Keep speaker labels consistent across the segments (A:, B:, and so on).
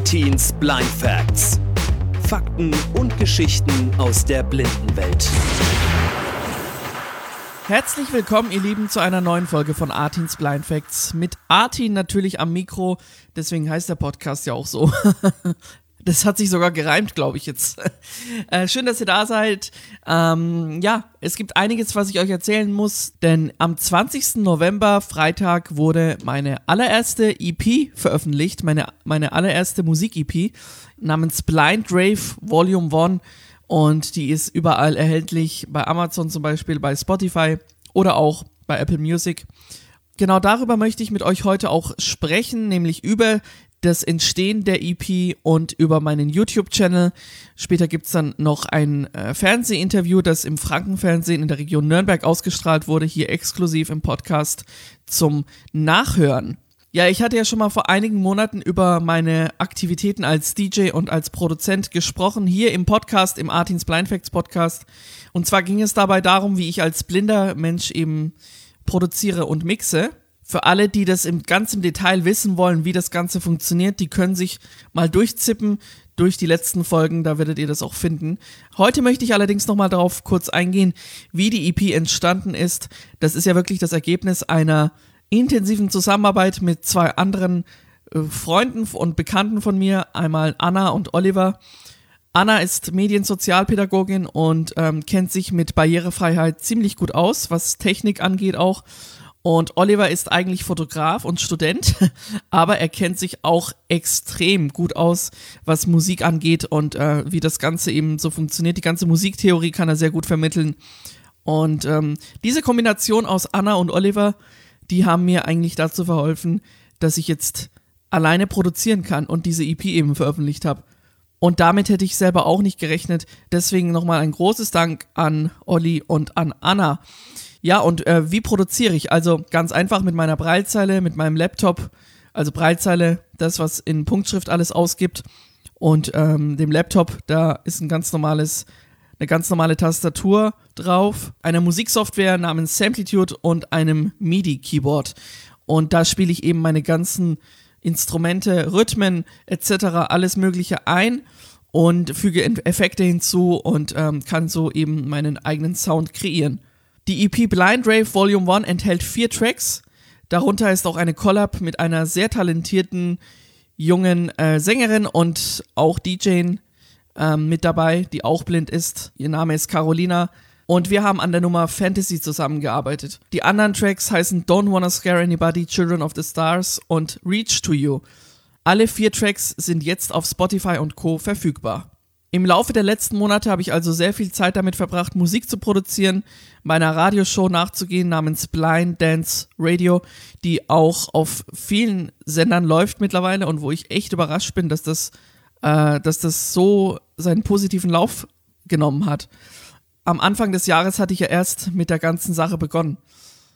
A: Artins Blind Facts. Fakten und Geschichten aus der Blindenwelt.
B: Herzlich willkommen, ihr Lieben, zu einer neuen Folge von Artins Blind Facts. Mit Artin natürlich am Mikro, deswegen heißt der Podcast ja auch so. Das hat sich sogar gereimt, glaube ich jetzt. Äh, schön, dass ihr da seid. Ähm, ja, es gibt einiges, was ich euch erzählen muss, denn am 20. November, Freitag, wurde meine allererste EP veröffentlicht, meine, meine allererste Musik-EP namens Blind Rave Volume 1 und die ist überall erhältlich, bei Amazon zum Beispiel, bei Spotify oder auch bei Apple Music. Genau darüber möchte ich mit euch heute auch sprechen, nämlich über das Entstehen der EP und über meinen YouTube-Channel. Später gibt es dann noch ein äh, Fernsehinterview, das im Frankenfernsehen in der Region Nürnberg ausgestrahlt wurde, hier exklusiv im Podcast zum Nachhören. Ja, ich hatte ja schon mal vor einigen Monaten über meine Aktivitäten als DJ und als Produzent gesprochen, hier im Podcast, im Artins Blind Facts Podcast. Und zwar ging es dabei darum, wie ich als blinder Mensch eben produziere und mixe. Für alle, die das im ganzen Detail wissen wollen, wie das Ganze funktioniert, die können sich mal durchzippen durch die letzten Folgen, da werdet ihr das auch finden. Heute möchte ich allerdings nochmal darauf kurz eingehen, wie die EP entstanden ist. Das ist ja wirklich das Ergebnis einer intensiven Zusammenarbeit mit zwei anderen äh, Freunden und Bekannten von mir, einmal Anna und Oliver. Anna ist Mediensozialpädagogin und ähm, kennt sich mit Barrierefreiheit ziemlich gut aus, was Technik angeht auch. Und Oliver ist eigentlich Fotograf und Student, aber er kennt sich auch extrem gut aus, was Musik angeht und äh, wie das Ganze eben so funktioniert. Die ganze Musiktheorie kann er sehr gut vermitteln. Und ähm, diese Kombination aus Anna und Oliver, die haben mir eigentlich dazu verholfen, dass ich jetzt alleine produzieren kann und diese EP eben veröffentlicht habe. Und damit hätte ich selber auch nicht gerechnet. Deswegen nochmal ein großes Dank an Olli und an Anna. Ja, und äh, wie produziere ich? Also ganz einfach mit meiner Breilzeile, mit meinem Laptop. Also Breilzeile, das, was in Punktschrift alles ausgibt. Und ähm, dem Laptop, da ist ein ganz normales, eine ganz normale Tastatur drauf, eine Musiksoftware namens Samplitude und einem MIDI-Keyboard. Und da spiele ich eben meine ganzen Instrumente, Rhythmen etc., alles Mögliche ein und füge Effekte hinzu und ähm, kann so eben meinen eigenen Sound kreieren. Die EP Blind Rave Volume 1 enthält vier Tracks. Darunter ist auch eine Collab mit einer sehr talentierten jungen äh, Sängerin und auch DJ ähm, mit dabei, die auch blind ist. Ihr Name ist Carolina. Und wir haben an der Nummer Fantasy zusammengearbeitet. Die anderen Tracks heißen Don't Wanna Scare Anybody, Children of the Stars und Reach to You. Alle vier Tracks sind jetzt auf Spotify und Co. verfügbar. Im Laufe der letzten Monate habe ich also sehr viel Zeit damit verbracht, Musik zu produzieren, meiner Radioshow nachzugehen namens Blind Dance Radio, die auch auf vielen Sendern läuft mittlerweile und wo ich echt überrascht bin, dass das, äh, dass das so seinen positiven Lauf genommen hat. Am Anfang des Jahres hatte ich ja erst mit der ganzen Sache begonnen.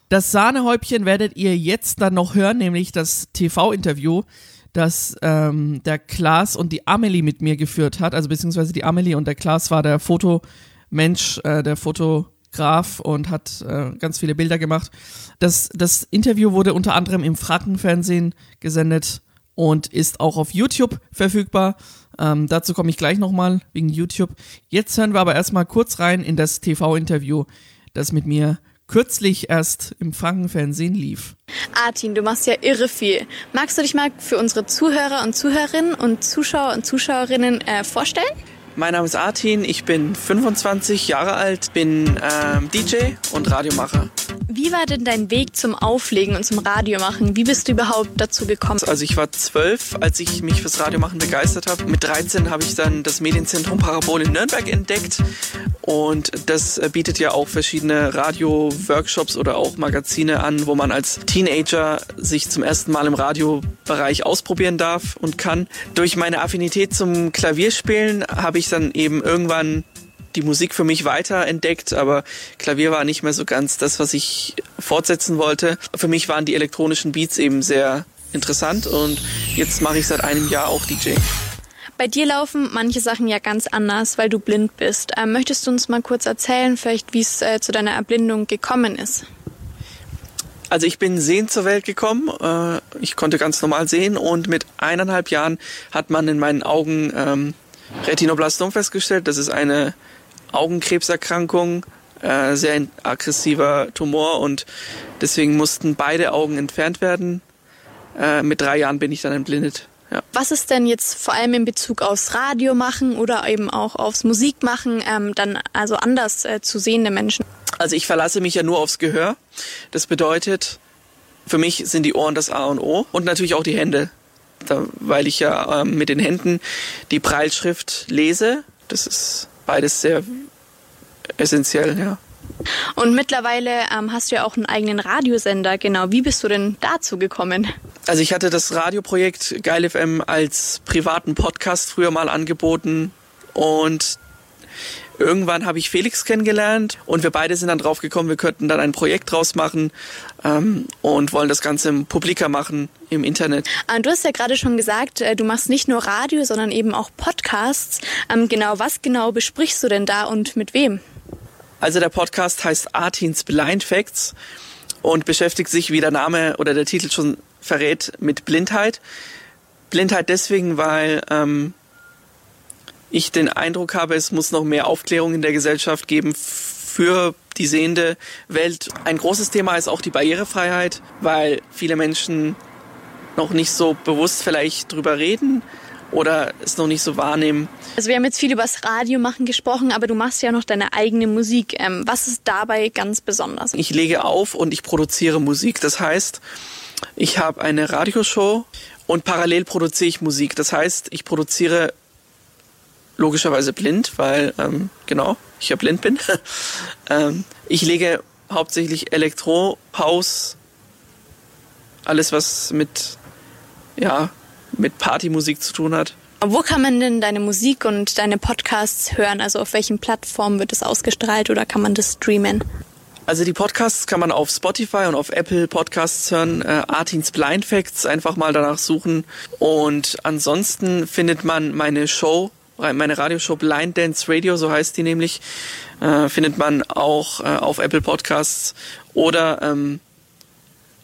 B: Das Sahnehäubchen werdet ihr jetzt dann noch hören, nämlich das TV-Interview, dass ähm, der Klaas und die Amelie mit mir geführt hat, also beziehungsweise die Amelie und der Klaas war der Fotomensch, äh, der Fotograf und hat äh, ganz viele Bilder gemacht. Das, das Interview wurde unter anderem im Frankenfernsehen gesendet und ist auch auf YouTube verfügbar. Ähm, dazu komme ich gleich nochmal wegen YouTube. Jetzt hören wir aber erstmal kurz rein in das TV-Interview, das mit mir kürzlich erst im Frankenfernsehen lief.
C: Artin, du machst ja irre viel. Magst du dich mal für unsere Zuhörer und Zuhörerinnen und Zuschauer und Zuschauerinnen äh, vorstellen?
B: Mein Name ist Artin, ich bin 25 Jahre alt, bin ähm, DJ und Radiomacher.
C: Wie war denn dein Weg zum Auflegen und zum Radiomachen? Wie bist du überhaupt dazu gekommen?
B: Also ich war zwölf, als ich mich fürs Radiomachen begeistert habe. Mit 13 habe ich dann das Medienzentrum Parabol in Nürnberg entdeckt und das bietet ja auch verschiedene Radio-Workshops oder auch Magazine an, wo man als Teenager sich zum ersten Mal im Radiobereich ausprobieren darf und kann. Durch meine Affinität zum Klavierspielen habe ich ich dann eben irgendwann die Musik für mich weiterentdeckt, aber Klavier war nicht mehr so ganz das, was ich fortsetzen wollte. Für mich waren die elektronischen Beats eben sehr interessant und jetzt mache ich seit einem Jahr auch DJ.
C: Bei dir laufen manche Sachen ja ganz anders, weil du blind bist. Ähm, möchtest du uns mal kurz erzählen, vielleicht, wie es äh, zu deiner Erblindung gekommen ist?
B: Also ich bin sehend zur Welt gekommen. Äh, ich konnte ganz normal sehen und mit eineinhalb Jahren hat man in meinen Augen ähm, Retinoblastom festgestellt. Das ist eine Augenkrebserkrankung, äh, sehr aggressiver Tumor und deswegen mussten beide Augen entfernt werden. Äh, mit drei Jahren bin ich dann entblindet. Ja.
C: Was ist denn jetzt vor allem in Bezug aufs Radio machen oder eben auch aufs Musikmachen ähm, dann also anders äh, zu sehende Menschen?
B: Also ich verlasse mich ja nur aufs Gehör. Das bedeutet, für mich sind die Ohren das A und O und natürlich auch die Hände, weil ich ja ähm, mit den Händen die Breilschrift lese. Das ist beides sehr essentiell, ja.
C: Und mittlerweile ähm, hast du ja auch einen eigenen Radiosender, genau. Wie bist du denn dazu gekommen?
B: Also ich hatte das Radioprojekt Geil FM als privaten Podcast früher mal angeboten und irgendwann habe ich Felix kennengelernt und wir beide sind dann drauf gekommen, wir könnten dann ein Projekt draus machen ähm, und wollen das Ganze publiker machen im Internet.
C: Ah, du hast ja gerade schon gesagt, äh, du machst nicht nur Radio, sondern eben auch Podcasts. Ähm, genau, was genau besprichst du denn da und mit wem?
B: Also der Podcast heißt Artins Blind Facts und beschäftigt sich, wie der Name oder der Titel schon verrät, mit Blindheit. Blindheit deswegen, weil ähm, ich den Eindruck habe, es muss noch mehr Aufklärung in der Gesellschaft geben für die sehende Welt. Ein großes Thema ist auch die Barrierefreiheit, weil viele Menschen noch nicht so bewusst vielleicht drüber reden oder es noch nicht so wahrnehmen.
C: Also wir haben jetzt viel über das Radio machen gesprochen, aber du machst ja noch deine eigene Musik. Ähm, was ist dabei ganz besonders?
B: Ich lege auf und ich produziere Musik. Das heißt, ich habe eine Radioshow und parallel produziere ich Musik. Das heißt, ich produziere logischerweise blind, weil ähm, genau, ich ja blind bin. ähm, ich lege hauptsächlich Elektro, House, alles was mit ja mit Partymusik zu tun hat.
C: Wo kann man denn deine Musik und deine Podcasts hören? Also auf welchen Plattformen wird es ausgestrahlt oder kann man das streamen?
B: Also die Podcasts kann man auf Spotify und auf Apple Podcasts hören. Äh, Artins Blind Facts einfach mal danach suchen. Und ansonsten findet man meine Show, meine Radioshow Blind Dance Radio, so heißt die nämlich, äh, findet man auch äh, auf Apple Podcasts oder ähm,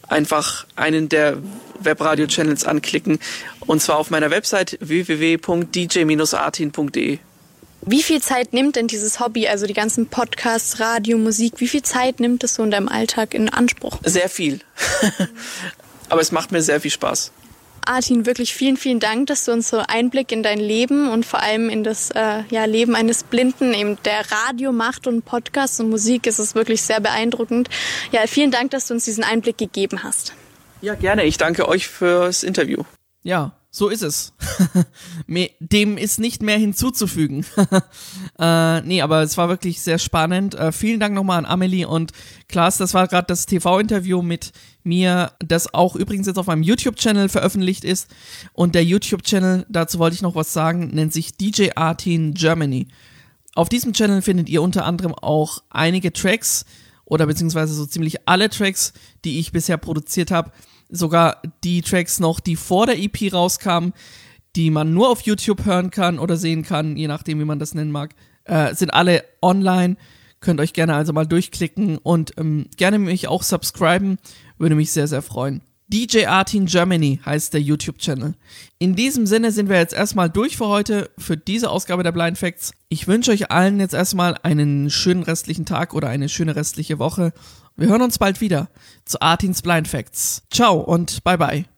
B: einfach einen der Webradio-Channels anklicken. Und zwar auf meiner Website www.dj-artin.de.
C: Wie viel Zeit nimmt denn dieses Hobby, also die ganzen Podcasts, Radio, Musik, wie viel Zeit nimmt es so in deinem Alltag in Anspruch?
B: Sehr viel. Aber es macht mir sehr viel Spaß.
C: Artin, wirklich vielen, vielen Dank, dass du uns so Einblick in dein Leben und vor allem in das äh, ja, Leben eines Blinden, eben der Radio macht und Podcast und Musik, ist es wirklich sehr beeindruckend. Ja, vielen Dank, dass du uns diesen Einblick gegeben hast.
B: Ja, gerne. Ich danke euch fürs Interview.
D: Ja, so ist es. Dem ist nicht mehr hinzuzufügen. äh, nee, aber es war wirklich sehr spannend. Äh, vielen Dank nochmal an Amelie und Klaas. Das war gerade das TV-Interview mit mir, das auch übrigens jetzt auf meinem YouTube-Channel veröffentlicht ist. Und der YouTube-Channel, dazu wollte ich noch was sagen, nennt sich DJ Artin Germany. Auf diesem Channel findet ihr unter anderem auch einige Tracks oder beziehungsweise so ziemlich alle Tracks, die ich bisher produziert habe sogar die Tracks noch, die vor der EP rauskamen, die man nur auf YouTube hören kann oder sehen kann, je nachdem, wie man das nennen mag, äh, sind alle online. Könnt euch gerne also mal durchklicken und ähm, gerne mich auch subscriben, würde mich sehr, sehr freuen. DJ Artin Germany heißt der YouTube-Channel. In diesem Sinne sind wir jetzt erstmal durch für heute, für diese Ausgabe der Blind Facts. Ich wünsche euch allen jetzt erstmal einen schönen restlichen Tag oder eine schöne restliche Woche wir hören uns bald wieder zu Artins Blind Facts. Ciao und bye bye.